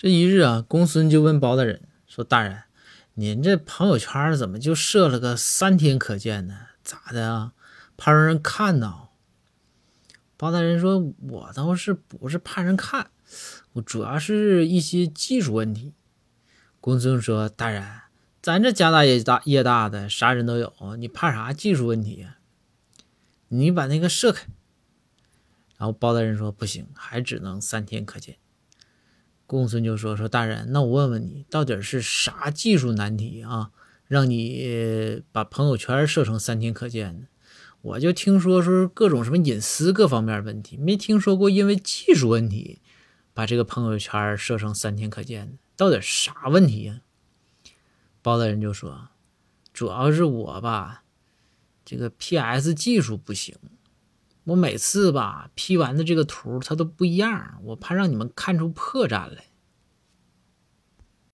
这一日啊，公孙就问包大人说：“大人，您这朋友圈怎么就设了个三天可见呢？咋的啊？怕让人看到？”包大人说：“我倒是不是怕人看，我主要是一些技术问题。”公孙说：“大人，咱这家大业大业大的，啥人都有，你怕啥技术问题呀？你把那个设开。”然后包大人说：“不行，还只能三天可见。”公孙就说：“说大人，那我问问你，到底是啥技术难题啊，让你把朋友圈设成三天可见的？我就听说说各种什么隐私各方面问题，没听说过因为技术问题把这个朋友圈设成三天可见的，到底啥问题呀？”包大人就说：“主要是我吧，这个 PS 技术不行。”我每次吧 P 完的这个图它都不一样，我怕让你们看出破绽来。